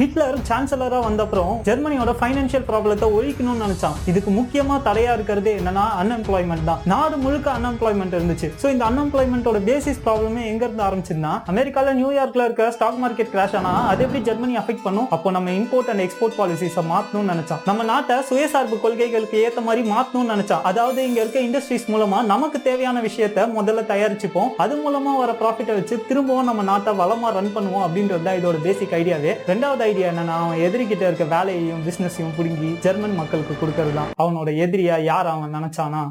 Hitler சான்சலரா வந்த அப்புறம் ஜெர்மனியோட financial ப்ராப்ளத்தை ஒழிக்கணும்னு நினைச்சான். இதுக்கு முக்கியமா தடையா இருக்கிறது என்னன்னா அன்எம்ப்ளாய்மெண்ட் தான். நாடு முழுக்க அன்எம்ப்ளாய்மெண்ட் இருந்துச்சு. ஸோ இந்த அன்எம்ப்ளாய்மெண்ட்டோட பேசிஸ் ப்ராப்ளமே எங்க இருந்து ஆரம்பிச்சுன்னா அமெரிக்கால நியூயார்க்ல இருக்க ஸ்டாக் மார்க்கெட் கிராஷ் ஆனா அது எப்படி ஜெர்மனி அஃபெக்ட் பண்ணும்? அப்போ நம்ம இம்போர்ட் அண்ட் எக்ஸ்போர்ட் பாலிசிஸை மாற்றணும்னு நினைச்சான். நம்ம நாட்டை சுயசார்பு கொள்கைகளுக்கு ஏற்ற மாதிரி மாற்றணும்னு நினைச்சான். அதாவது இங்க இருக்க இண்டஸ்ட்ரீஸ் மூலமா நமக்கு தேவையான விஷயத்த முதல்ல தயாரிச்சுப்போம். அது மூலமா வர ப்ராஃபிட்டை வச்சு திரும்பவும் நம்ம நாட்டை வளமா ரன் பண்ணுவோம் அப்படின்றது தான் இதோட பேசிக் ஐடியாவே ரெண்டாவது ஐடியா என்னன்னா அவன் எதிரிகிட்ட இருக்க வேலையையும் பிசினஸையும் பிடுங்கி ஜெர்மன் மக்களுக்கு கொடுக்கறது தான் அவனோட எதிரியா யார் அவன் நினைச்சானா?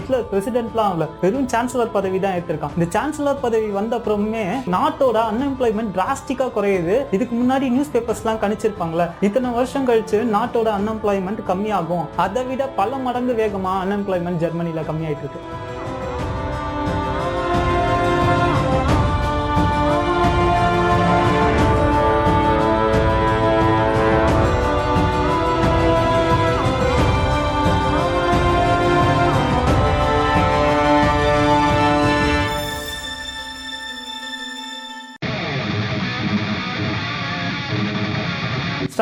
ஹிட்லர் பிரசிடென்ட்லாம் ஆகல வெறும் சான்சலர் பதவி தான் எடுத்திருக்கான் இந்த சான்சலர் பதவி வந்த அப்புறமே நாட்டோட அன்எம்ப்ளாய்மெண்ட் டிராஸ்டிக்கா குறையுது. இதுக்கு முன்னாடி நியூஸ் பேப்பர்ஸ்லாம் கணிச்சிருப்பாங்களே இத்தனை வருஷம் கழிச்சு நாட்டோட அன்எம்ப்ளாய்மெண்ட் கம்மியாகும். அதை விட பல மடங்கு வேகமா அன்எம்ப்ளாய்மெண்ட் ஜெர்மனில கம்மியாயிட்டு இருக்கு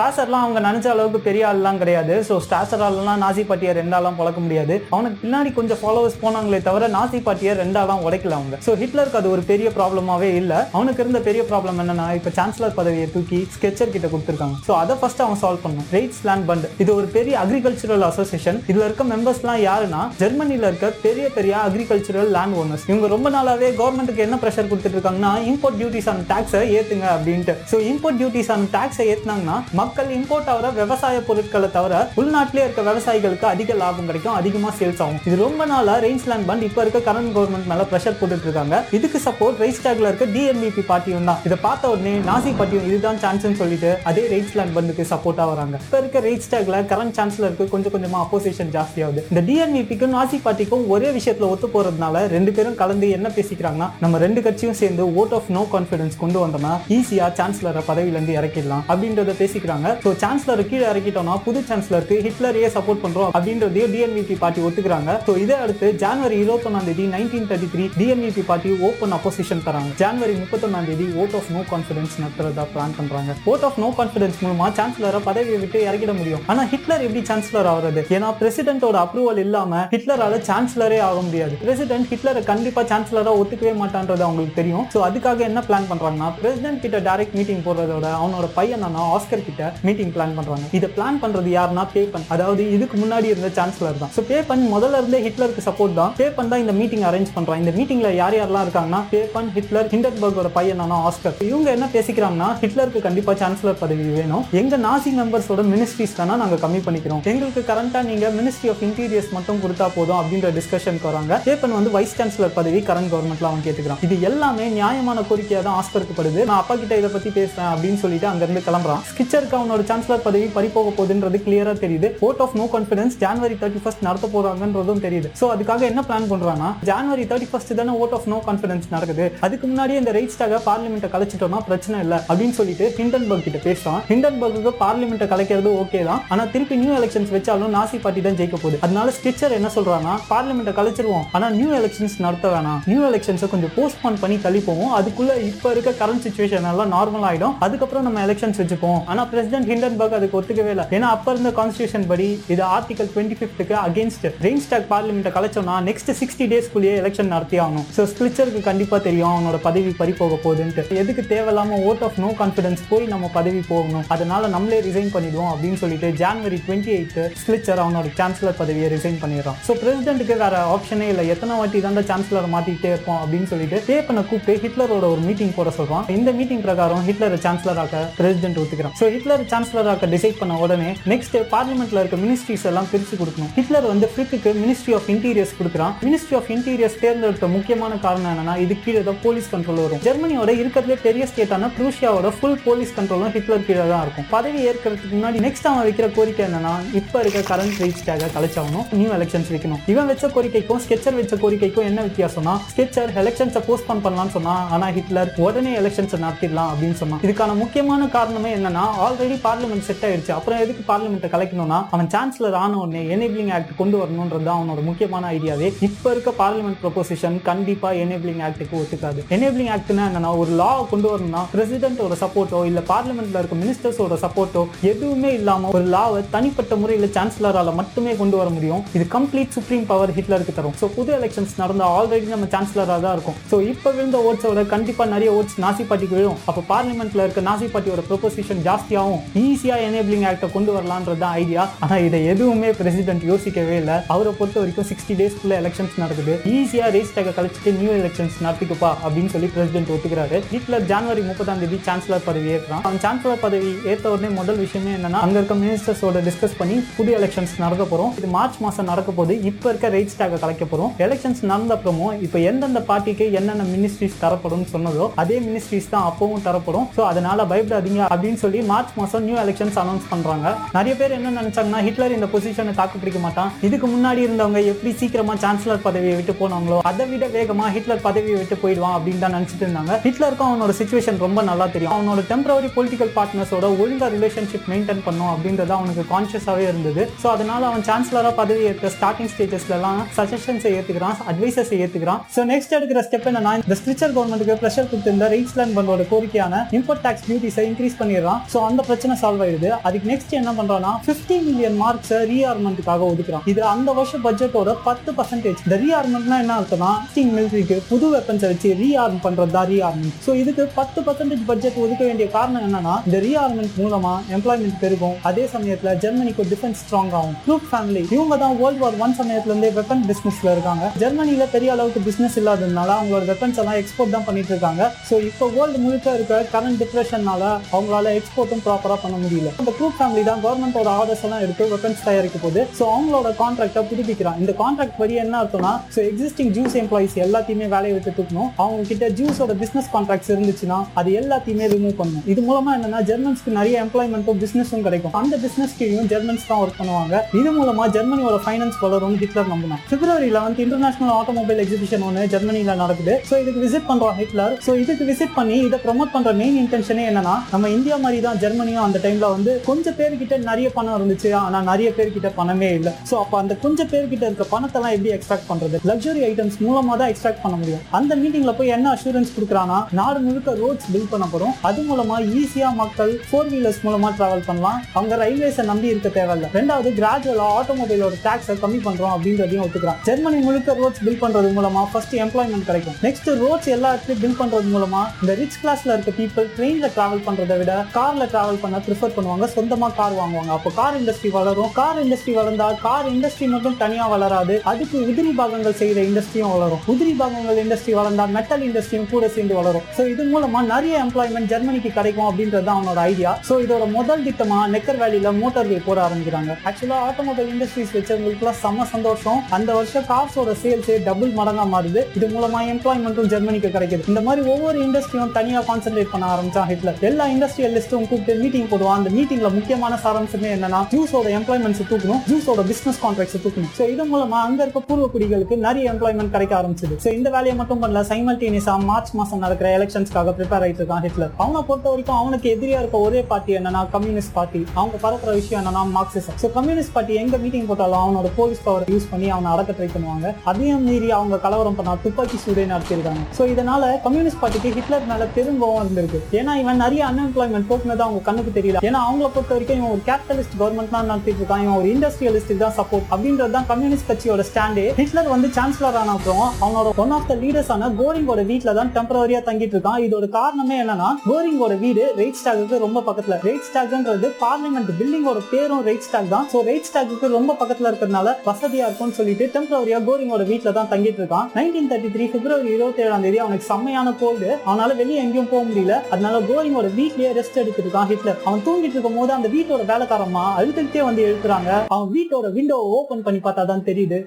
ஸ்டாசர்லாம் அவங்க நினைச்ச அளவுக்கு பெரிய ஆள்லாம் கிடையாது. ஸோ ஸ்டாசராலாம் நாசி பாட்டியார் ரெண்டாலாம் பழக்க முடியாது. அவனுக்கு பின்னாடி கொஞ்சம் ஃபாலோவர்ஸ் போனாங்களே தவிர நாசி பாட்டியார் ரெண்டாலாம் உடைக்கல அவங்க. ஸோ ஹிட்லருக்கு அது ஒரு பெரிய ப்ராப்ளமாவே இல்லை. அவனுக்கு இருந்த பெரிய ப்ராப்ளம் என்னன்னா இப்போ சான்சலர் பதவியை தூக்கி ஸ்கெச்சர் கிட்ட கொடுத்துருக்காங்க. ஸோ அதை ஃபர்ஸ்ட் அவன் சால்வ் பண்ணும் ரைட்ஸ் லேண்ட் பண்ட் இது ஒரு பெரிய அக்ரிகல்ச்சரல் அசோசியேஷன் இதுல இருக்க மெம்பர்ஸ்லாம் யாருன்னா ஜெர்மனில இருக்க பெரிய பெரிய அக்ரிகல்ச்சரல் லேண்ட் ஓனர்ஸ் இவங்க ரொம்ப நாளாவே கவர்மெண்ட்டுக்கு என்ன ப்ரெஷர் கொடுத்துட்டு இருக்காங்கன்னா இம்போர்ட் டியூட்டிஸ் ஆன் டாக்ஸை ஏத்துங்க அப்படின்ட்டு. ஸோ இம்போர்ட் டியூட்டிஸ் ஆன் டாக்ஸை ஏத்துனாங்கன்னா மக்கள் இம்போர்ட் ஆகிற விவசாய பொருட்களை தவிர உள்நாட்டிலே இருக்க விவசாயிகளுக்கு அதிக லாபம் கிடைக்கும் அதிகமாக சேல்ஸ் ஆகும். இது ரொம்ப நாளா ரெயின்ஸ்லேண்ட் பண்ட் இப்போ இருக்க கரண்ட் கவர்மெண்ட் மேல ப்ரெஷர் போட்டுட்டு இருக்காங்க. இதுக்கு சப்போர்ட் ரைஸ் டேக்ல இருக்க டிஎன்பிபி பார்ட்டியும் தான். இதை பார்த்த உடனே நாசி பார்ட்டியும் இதுதான் சான்ஸ்னு சொல்லிட்டு அதே ரைட்ஸ்லேண்ட் பண்டுக்கு சப்போர்ட்டா வராங்க. இப்போ இருக்க ரைட்ஸ்டாக்ல கரண்ட் சான்ஸ்லருக்கு கொஞ்சம் கொஞ்சமா அப்போசிஷன் ஜாஸ்தியாகுது. இந்த டிஎன்பிபிக்கும் நாசி பார்ட்டிக்கும் ஒரே விஷயத்துல ஒத்து போறதுனால ரெண்டு பேரும் கலந்து என்ன பேசிக்கிறாங்கன்னா நம்ம ரெண்டு கட்சியும் சேர்ந்து ஓட் ஆஃப் நோ கான்ஃபிடன்ஸ் கொண்டு வந்தோம்னா ஈஸியா சான்ஸ்லரை பதவியிலேருந்து இறக்கிடலாம் அப்படின்றத பேசிக்கிறாங்க. ஸோ சான்சலர் கீழே இறக்கிட்டோம்னா புது சான்சலருக்கு ஹிட்லரையே சப்போர்ட் பண்றோம் அப்படின்றதையும் டிஎன்விபி பார்ட்டி ஒத்துக்கிறாங்க. ஸோ இதை அடுத்து ஜனவரி இருபத்தொன்னாம் தேதி nineteen thirty three DNVP party open opposition தராங்க. ஜனவரி முப்பத்தொன்னாம் தேதி ஓட் ஆஃப் நோ கான்ஃபிடன்ஸ் நடத்துறதா பிளான் பண்றாங்க. ஓட் ஆஃப் நோ கான்ஃபிடன்ஸ் மூலமா சான்சலரை பதவியை விட்டு இறக்கிட முடியும். ஆனா ஹிட்லர் எப்படி சான்சலர் ஆகிறது ஏன்னா பிரசிடென்டோட அப்ரூவல் இல்லாம ஹிட்லரால சான்சலரே ஆக முடியாது. பிரசிடென்ட் ஹிட்லரை கண்டிப்பா சான்சலரா ஒத்துக்கவே மாட்டான்றது அவங்களுக்கு தெரியும். ஸோ அதுக்காக என்ன பிளான் பண்றாங்கன்னா பிரசிடென்ட் கிட்ட டைரக்ட் மீட்டிங் போடுறதோட அவனோட பையன் ஆஸ்கர் கிட்ட மீட்டிங் பிளான் பண்றாங்க. இதை பிளான் பண்றது யாருன்னா பேப்பன் அதாவது இதுக்கு முன்னாடி இருந்த சான்சலர் தான். ஸோ பேப்பன் முதல்ல இருந்தே ஹிட்லருக்கு சப்போர்ட் தான். பேப்பன் தான் இந்த மீட்டிங் அரேஞ்ச் பண்றான். இந்த மீட்டிங்ல யார் யாரெல்லாம் இருக்காங்கன்னா பேப்பன் ஹிட்லர் ஹிண்டன்பர்கோட பையனான ஆஸ்கர் இவங்க என்ன பேசிக்கிறாங்கன்னா ஹிட்லருக்கு கண்டிப்பா சான்சலர் பதவி வேணும். எங்க நாசி மெம்பர்ஸோட மினிஸ்ட்ரிஸ் தானே நாங்க கம்மி பண்ணிக்கிறோம். எங்களுக்கு கரண்டா நீங்க மினிஸ்ட்ரி ஆஃப் இன்டீரியர்ஸ் மட்டும் கொடுத்தா போதும் அப்படின்ற டிஸ்கஷனுக்கு வராங்க. பேப்பன் வந்து வைஸ் சான்சலர் பதவி கரண்ட் கவர்மெண்ட்ல அவன் கேட்டுக்கிறான். இது எல்லாமே நியாயமான கோரிக்கையா தான் ஆஸ்கருக்கு படுது. நான் அப்பா கிட்ட இதை பத்தி பேசுறேன் அப்படின்னு சொல்லிட்டு அங்க இருந்து கிளம்புறான். ஸ்கிச்சருக்கு அவனோட சான்சலர் பதவி பறிப்போக போகுதுன்றது கிளியரா தெரியுது. Vote of no confidence January thirty first நடத்த போறாங்கன்றதும் தெரியுது. சோ அதுக்காக என்ன பிளான் பண்றாங்கன்னா ஜான்வரி தேர்ட்டி ஃபர்ஸ்ட் தானே ஓட் ஆஃப் நோ கான்பிடன்ஸ் நடக்குது. அதுக்கு முன்னாடி இந்த ரைட்ஸ்டாக பார்லிமெண்ட்டை கலைச்சிட்டோம்னா பிரச்சனை இல்லை அப்படின்னு சொல்லிட்டு ஹிண்டன்பர்க் கிட்ட பேசுறான். ஹிண்டன்பர்க்கு பார்லிமெண்ட்டை கலைக்கிறது ஓகே தான். ஆனா திருப்பி நியூ எலெக்ஷன்ஸ் வச்சாலும் நாசி பார்ட்டி தான் ஜெயிக்க போகுது. அதனால ஸ்டிச்சர் என்ன சொல்றாங்கன்னா பார்லிமெண்ட்டை கலைச்சிருவோம். ஆனா நியூ எலெக்ஷன்ஸ் நடத்த வேணாம். நியூ எலெக்ஷன்ஸை கொஞ்சம் போஸ்ட்போன் பண்ணி தள்ளி போவோம் அதுக்குள்ள இப்ப இருக்க கரண்ட் சுச்சுவேஷன் எல்லாம் நார்மல் ஆயிடும். அதுக்கப்புறம் நம்ம எலெக்ஷன்ஸ் வச்சுப்போம். ஆனா பிரசிடென்ட் ஹிண்டன்பர்க் அதுக்கு ஒத்துக்கவே இல்லை. ஏன்னா அப்ப இருந்த கான்ஸ்டியூஷன் படி இது ஆர்டிகல் டுவெண்ட்டி ஃபிஃப்த்துக்கு அகேன்ஸ்ட் ரெயின்ஸ்டாக் பார்லிமெண்ட் கலைச்சோம்னா நெக்ஸ்ட் சிக்ஸ்டி டேஸ்க்குள்ளேயே எலெக்ஷன் நடத்தி ஆகணும். ஸோ ஸ்பிளிச்சருக்கு கண்டிப்பா தெரியும் அவனோட பதவி பறி போக போகுதுன்ட்டு. எதுக்கு தேவையில்லாம ஓட் ஆஃப் நோ கான்ஃபிடன்ஸ் போய் நம்ம பதவி போகணும்? அதனால நம்மளே ரிசைன் பண்ணிடுவோம் அப்படின்னு சொல்லிட்டு ஜான்வரி டுவெண்ட்டி எயித்து ஸ்பிளிச்சர் அவனோட சான்சலர் பதவியை ரிசைன் பண்ணிடுறான். ஸோ பிரசிடென்ட்டுக்கு வேற ஆப்ஷனே இல்லை. எத்தனை வாட்டி தான் சான்சலர் மாத்திட்டே இருப்போம் அப்படின்னு சொல்லிட்டு பேப்பனை கூப்பிட்டு ஹிட்லரோட ஒரு மீட்டிங் போட சொல்றான். இந்த மீட்டிங் பிரகாரம் ஹிட்லர் சான்சலராக பிரசிடென்ட் ஒத்துக்கிறான். ஸோ ஹிட்லர் சான்சலராக டிசைட் பண்ண உடனே நெக்ஸ்ட் பார்லிமெண்ட்ல இருக்க மினிஸ்ட்ரிஸ் எல்லாம் பிரிச்சு கொடுக்கணும். ஹிட்லர் வந்து ஃபிரிக்கு மினிஸ்ட்ரி ஆஃப் இன்டீரியர்ஸ் கொடுக்குறான். மினிஸ்ட்ரி ஆஃப் இன்டீரியர்ஸ் தேர்ந்தெடுத்த முக்கியமான காரணம் என்னன்னா இது கீழே தான் போலீஸ் கண்ட்ரோல் வரும். ஜெர்மனியோட இருக்கிறதுலே பெரிய ஸ்டேட்டான ப்ரூஷியாவோட ஃபுல் போலீஸ் கண்ட்ரோலும் ஹிட்லர் கீழே தான் இருக்கும். பதவி ஏற்கிறதுக்கு முன்னாடி நெக்ஸ்ட் அவன் வைக்கிற கோரிக்கை என்னன்னா இப்ப இருக்க கரண்ட் ரைட்ஸ் டேக கலைச்சாகணும் நியூ எலெக்ஷன்ஸ் வைக்கணும். இவன் வச்ச கோரிக்கைக்கும் ஸ்கெச்சர் வச்ச கோரிக்கைக்கும் என்ன வித்தியாசம்னா ஸ்கெச்சர் எலெக்ஷன்ஸை போஸ்ட்போன் பண்ணலாம்னு சொன்னா ஆனா ஹிட்லர் உடனே எலெக்ஷன்ஸ் நடத்திடலாம் அப்படின்னு சொன்னான். இதுக்கான முக்கியமான காரணமே என்னன்னா ஆல்ரெடி பார்லிமெண்ட் செட் ஆயிடுச்சு. அப்புறம் எதுக்கு பார்லிமெண்ட்டை கலைக்கணும்னா அவன் சான்சலர் ஆன உடனே எனேபிளிங் ஆக்ட் கொண்டு வரணும்ன்றது அவனோட முக்கியமான ஐடியாவே இப்ப இருக்க பார்லிமெண்ட் ப்ரொபோசிஷன் கண்டிப்பா எனேபிளிங் ஆக்டுக்கு ஒத்துக்காது. எனேபிளிங் ஆக்ட்னா என்னன்னா ஒரு லா கொண்டு வரணும்னா பிரசிடென்ட்டோட சப்போர்ட்டோ இல்ல பார்லிமெண்ட்ல இருக்க மினிஸ்டர்ஸோட சப்போர்ட்டோ எதுவுமே இல்லாம ஒரு லாவை தனிப்பட்ட முறையில் சான்சலரால மட்டுமே கொண்டு வர முடியும். இது கம்ப்ளீட் சுப்ரீம் பவர் ஹிட்லருக்கு தரும். ஸோ புது எலெக்ஷன்ஸ் நடந்த ஆல்ரெடி நம்ம சான்சலராக தான் இருக்கும். ஸோ இப்போ விழுந்த ஓட்ஸோட கண்டிப்பாக நிறைய ஓட்ஸ் நாசி பாட்டிக்கு விழும். அப்போ பார்லிமெண்ட்ல இருக்க நாசி பாட்டியோட ப்ரொபோசிஷன் ஜாஸ்தியாகும். ஈஸியாக எனேபிளிங் ஆக்டை கொண்டு வரலான்றது தான் ஐடியா ஆனால் இதை எதுவுமே பிரசிடென்ட் யோசிக்கவே இல்லை. அவரை பொறுத்த வரைக்கும் சிக்ஸ்டி டேஸ்க்குள்ள எலெக்ஷன்ஸ் நடக்குது. ஈஸியாக ரேஸ் டேக்கை கழிச்சிட்டு நியூ எலெக்ஷன்ஸ் நடத்திக்குப்பா அப்படின்னு சொல்லி பிரசிடென்ட் ஒத்துக்கிறாரு. ஹிட்லர் ஜான்வரி முப்பதாம் தேதி சான்சலர் பதவி ஏற்கிறான் அவன் சான்சலர் பதவி ஏற்ற உடனே முதல் விஷயமே என்னன்னா அங்க இருக்க மினிஸ்டர்ஸோட டிஸ்கஸ் பண்ணி புது எலெக்ஷன்ஸ் நடக்க போறோம். இது மார்ச் மாசம் நடக்க போது இப்போ இருக்க ரைட் ஸ்டாக கலைக்க போறோம். எலெக்ஷன்ஸ் நடந்த அப்புறமும் இப்போ எந்தெந்த பார்ட்டிக்கு என்னென்ன மினிஸ்ட்ரிஸ் தரப்படும் சொன்னதோ அதே மினிஸ்ட்ரிஸ் தான் அப்பவும் தரப்படும். ஸோ அதனால பயப்படாதீங்க அப்படின்னு சொல்லி மார்ச் மாசம் நியூ எலெக்ஷன்ஸ் அனௌன்ஸ் பண்றாங்க. நிறைய பேர் என்ன நினைச்சாங்கன்னா ஹிட்லர் இந்த பொசிஷனை தாக்கு பிடிக்க மாட்டான். இதுக்கு முன்னாடி இருந்தவங்க எப்படி சீக்கிரமா சான்சலர் பதவியை விட்டு போனாங்களோ அதை விட வேகமா ஹிட்லர் பதவியை விட்டு போயிடுவான் அப்படின்னு தான் நினைச்சிட்டு இருந்தாங்க. ஹிட்லருக்கும் அவனோட சுச்சுவேஷன் ரொம்ப நல்லா தெரியும். அவனோட டெம்பரவரி பொலிட்டிக்கல் பார்ட்னர்ஸோட ஒழுங்காக ரிலேஷன்ஷிப் மெயின்டைன் பண்ணும் அப்படின்றது அவனுக்கு கான்ஷியஸாகவே இருந்தது. ஸோ அதனால அவன் சான்சலராக பதவி ஏற்க ஸ்டார்டிங் ஸ்டேஜஸ்லாம் சஜஷன்ஸை ஏற்றுக்கிறான் அட்வைசஸை ஏற்றுக்கிறான் ஸோ நெக்ஸ்ட் எடுக்கிற ஸ்டெப் என்னன்னா இந்த ஸ்ட்ரிச்சர் கவர்மெண்ட்டுக்கு ப்ரெஷர் கொடுத்திருந்த ரீச்லேண்ட் பண்டோட கோரிக்கையான இம்போர்ட் டாக்ஸ் டியூட்டிஸை இன்க்ரீஸ் பண்ணிடுறான். ஸோ அந்த பிரச்சனை சால்வ் ஆயிடுது. அதுக்கு நெக்ஸ்ட் என்ன பண்றான்னா பிப்டி மில்லியன் மார்க்ஸை ரீஆர்மெண்ட்டுக்காக ஒதுக்குறான். இது அந்த வருஷம் பட்ஜெட்டோட பத்து பர்சன்டேஜ் இந்த ரீஆர்மெண்ட்னா என்ன அர்த்தம்னா ஸ்டிங் மிலிட்ரிக்கு புது வெப்பன்ஸை வச்சு ரீஆர்ம் பண்றது தான் ரீஆர்மெண்ட் ஸோ இதுக்கு பத்து பர்சன்டேஜ் பட்ஜெட் ஒதுக்க வேண்டிய காரணம் என்னன்னா இந்த ரீஆர்மெண்ட் மூலமா எம்ப்ளாய்மெண்ட் பெருகும். அதே சமயத்துல ஜெர்மனிக்கு டிஃபென்ஸ் ஸ்ட்ராங் ஆகும். குரூப் ஃபேமிலி இவங்க தான் வேர்ல்ட் வார் ஒன் சமயத்துல இருந்தே வெப்பன் பிசினஸ்ல இருக்காங்க. ஜெர்மனியில பெரிய அளவுக்கு பிசினஸ் இல்லாததுனால அவங்களோட வெப்பன்ஸ் எல்லாம் எக்ஸ்போர்ட் தான் பண்ணிட்டு இருக்காங்க. ஸோ இப்போ வேர்ல்டு முழுக்க இருக்க கரண்ட் டிப்ரெஷன்னால அவங்களால எக்ஸ்போர்ட்டும் ப்ராப்பர் பண்ண முடியல. அந்த ட்ரூப் ஃபேமிலி தான் கவர்மெண்டோட ஆர்டர்ஸ் எல்லாம் எடுத்து வெப்பன்ஸ் தயாரிக்க போது ஸோ அவங்களோட கான்ட்ராக்டை புதுப்பிக்கிறான். இந்த கான்ட்ராக்ட் படி என்ன அர்த்தம்னா ஸோ எக்ஸிஸ்டிங் ஜூஸ் எம்ப்ளாயிஸ் எல்லாத்தையுமே வேலையை விட்டு தூக்கணும். அவங்க கிட்ட ஜூஸோட பிசினஸ் கான்ட்ராக்ட்ஸ் இருந்துச்சுன்னா அது எல்லாத்தையுமே ரிமூவ் பண்ணும் இது மூலமா என்னன்னா ஜெர்மன்ஸ்க்கு நிறைய எம்ப்ளாய்மெண்ட்டும் பிசினஸும் கிடைக்கும். அந்த பிசினஸ் கீழும் ஜெர்மன்ஸ் தான் ஒர்க் பண்ணுவாங்க. இது மூலமா ஜெர்மனியோட ஃபைனான்ஸ் வளரும் ஹிட்லர் நம்பினான். பிப்ரவரி லெவன்த் இன்டர்நேஷனல் ஆட்டோமொபைல் எக்ஸிபிஷன் ஒன்று ஜெர்மனியில நடக்குது. ஸோ இதுக்கு விசிட் பண்றோம் ஹிட்லர். ஸோ இதுக்கு விசிட் பண்ணி இதை ப்ரமோட் பண்ற மெயின் இன்டென்ஷனே என்னன்னா நம்ம இந்தியா மாதிரி தான் ஜெர்மனியும் அந்த டைம்ல வந்து கொஞ்சம் பேர்கிட்ட நிறைய பணம் இருந்துச்சு. ஆனால் நிறைய பேர்கிட்ட பணமே இல்லை. ஸோ அப்போ அந்த கொஞ்சம் பேர்கிட்ட இருக்க பணத்தெல்லாம் எப்படி எக்ஸ்ட்ராக்ட் பண்றது? லக்ஸரி ஐட்டம்ஸ் மூலமா தான் எக்ஸ்ட்ராக்ட் பண்ண முடியும். அந்த மீட்டிங்ல போய் என்ன அஷூரன்ஸ் கொடுக்குறானா நாடு முழுக்க ரோட்ஸ் பில்ட் பண்ண போறோம். அது மூலமா ஈஸியா மக்கள் ஃபோர் வீலர்ஸ் மூலமா டிராவல் பண்ணலாம். அவங்க ரயில்வேஸை நம்பி இருக்க தேவையில்ல. ரெண்டாவது கிராஜுவலா ஆட்டோமொபைலோட டேக்ஸை கம்மி பண்றோம் அப்படின்றதையும் ஒத்துக்கிறான். ஜெர்மனி முழுக்க ரோட்ஸ் பில்ட் பண்றது மூலமா ஃபர்ஸ்ட் எம்ப்ளாய்மெண்ட் கிடைக்கும். நெக்ஸ்ட் ரோட்ஸ் எல்லா இடத்துலையும் பில்ட் பண்றது மூலமா இந்த ரிச் கிளாஸ்ல இருக்க பீப்புள் ட்ரெயின்ல டிராவல் பண்றதை விட கார்ல டிராவல் பண்ண ப்ரிஃபர் பண்ணுவாங்க சொந்தமா கார் வாங்குவாங்க. அப்போ கார் இண்டஸ்ட்ரி வளரும். கார் இண்டஸ்ட்ரி வளர்ந்தா கார் இண்டஸ்ட்ரி மட்டும் தனியா வளராது. அதுக்கு உதிரி பாகங்கள் செய்கிற இண்டஸ்ட்ரியும் வளரும். உதிரி பாகங்கள் இண்டஸ்ட்ரி வளர்ந்தா மெட்டல் இண்டஸ்ட்ரியும் கூட சேர்ந்து வளரும். ஸோ இது மூலமா நிறைய எம்ப்ளாய்மெண்ட் ஜெர்மனிக்கு கிடைக்கும் அப்படின்றது அவனோட ஐடியா ஸோ இதோட முதல் திட்டமா நெக்கர் வேலியில மோட்டார் வே போட ஆரம்பிக்கிறாங்க. ஆக்சுவலா ஆட்டோமொபைல் இண்டஸ்ட்ரீஸ் வச்சவங்களுக்குலாம் செம்ம சந்தோஷம். அந்த வருஷம் கார்ஸோட சேல்ஸே டபுள் மடங்கா மாறுது. இது மூலமாக எம்ப்ளாய்மெண்ட்டும் ஜெர்மனிக்கு கிடைக்குது. இந்த மாதிரி ஒவ்வொரு இண்டஸ்ட்ரியும் தனியாக கான்சென்ட்ரேட் பண்ண ஆரம்பிச்சான் ஹிட்லர் எல்லா இண்டஸ்ட்ரியலிஸ்டும் கூப்பிட்டு மீட்டிங் போடுவான் அந்த மீட்டிங்ல முக்கியமான சாராம்சமே என்னன்னா ஜூஸோட எம்ப்ளாய்மெண்ட்ஸ் தூக்கணும் ஜூஸோட பிசினஸ் கான்ட்ராக்ட்ஸ் தூக்கணும். ஸோ இது மூலமா அங்க இருக்க பூர்வ குடிகளுக்கு நிறைய எம்ப்ளாய்மெண்ட் கிடைக்க ஆரம்பிச்சது. ஸோ இந்த வேலையை மட்டும் பண்ணல சைமல்டேனியஸா மார்ச் மாசம் நடக்கிற எலெக்ஷன்ஸ்க்காக ப்ரிப்பேர் ஆயிட்டு இருக்கான் ஹிட்லர். அவனை பொறுத்த வரைக்கும் அவனுக்கு எதிரியா இருக்க ஒரே பார்ட்டி என்னன்னா கம்யூனிஸ்ட் பார்ட்டி அவங்க பரப்புற விஷயம் என்னன்னா மார்க்சிசம் ஸோ கம்யூனிஸ்ட் பார்ட்டி எங்க மீட்டிங் போட்டாலும் அவனோட போலீஸ் பவர் யூஸ் பண்ணி அவனை அடக்க ட்ரை பண்ணுவாங்க. அதையும் மீறி அவங்க கலவரம் பண்ணா துப்பாக்கி சூடே நடத்திருக்காங்க. ஸோ இதனால கம்யூனிஸ்ட் பார்ட்டிக்கு ஹிட்லர் மேல பெருங்கோவம் இருந்திருக்கு. ஏன்னா இவன் நிறைய அன்எம்ப்ளாய்மெண்ட் போக்குனது அவங்க கண்ணுக்கு தெரியல. ஏன்னா அவங்கள பொறுத்த வரைக்கும் இவன் ஒரு கேபிட்டலிஸ்ட் கவர்மெண்ட் தான் நடத்திட்டு இருக்கான். இவன் ஒரு இண்டஸ்ட்ரியலிஸ்ட் தான் சப்போர்ட் அப்படின்றது தான் கம்யூனிஸ்ட் கட்சியோட ஸ்டாண்டே ஹிட்லர் வந்து சான்சலர் ஆன அப்புறம் அவனோட ஒன் ஆஃப் த லீடர்ஸ் ஆன கோரிங்கோட வீட்ல தான் டெம்பரரியா தங்கிட்டு இருக்கான். இதோட காரணமே என்னன்னா கோரிங்கோட வீடு ரைட் ஸ்டாக்கு ரொம்ப பக்கத்துல. ரைட் ஸ்டாக்ன்றது பார்லிமெண்ட் பில்டிங்கோட பேரும் ரைட் ஸ்டாக் தான். சோ ரைட் ஸ்டாக்கு ரொம்ப பக்கத்துல இருக்கிறதுனால வசதியா இருக்கும்னு சொல்லிட்டு டெம்பரரியா கோரிங்கோட வீட்டில தான் தங்கிட்டு இருக்கான். நைன்டீன் தேர்ட்டி த்ரீ பிப்ரவரி இருபத்தி ஏழாம் தேதி அவனுக்கு செம்மையான கோல்டு அவனால வெளியே எங்கேயும் போக முடியல. அதனால கோரிங்கோட வீட்லயே ரெஸ்ட் எடுத்துருக்கான் இருக்கான் ஹிட்லர் அவன் தூங்கிட்டு இருக்கும் போது அந்த வீட்டோட வேலைக்காரமா அழுத்தே வந்து எழுப்புறாங்க. அவன் வீட்டோட விண்டோ ஓபன் பண்ணி பார்த்தாதான் தெரியுது.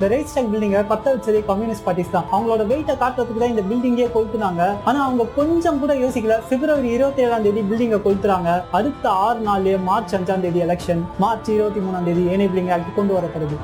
இந்த ரைட் ஸ்டைல் பில்டிங்கை பத்த வச்சதே கம்யூனிஸ்ட் பார்ட்டிஸ் தான். அவங்களோட வெயிட்டை காட்டுறதுக்கு தான் இந்த பில்டிங்கே கொளுத்துனாங்க. ஆனா அவங்க கொஞ்சம் கூட யோசிக்கல. பிப்ரவரி இருபத்தி ஏழாம் தேதி பில்டிங்கை கொளுத்துறாங்க. அடுத்த ஆறு நாள் மார்ச் அஞ்சாம் தேதி எலெக்ஷன் மார்ச் இருபத்தி மூணாம் தேதி எனேபிளிங் ஆக்ட் கொண்டு வரப்படுது.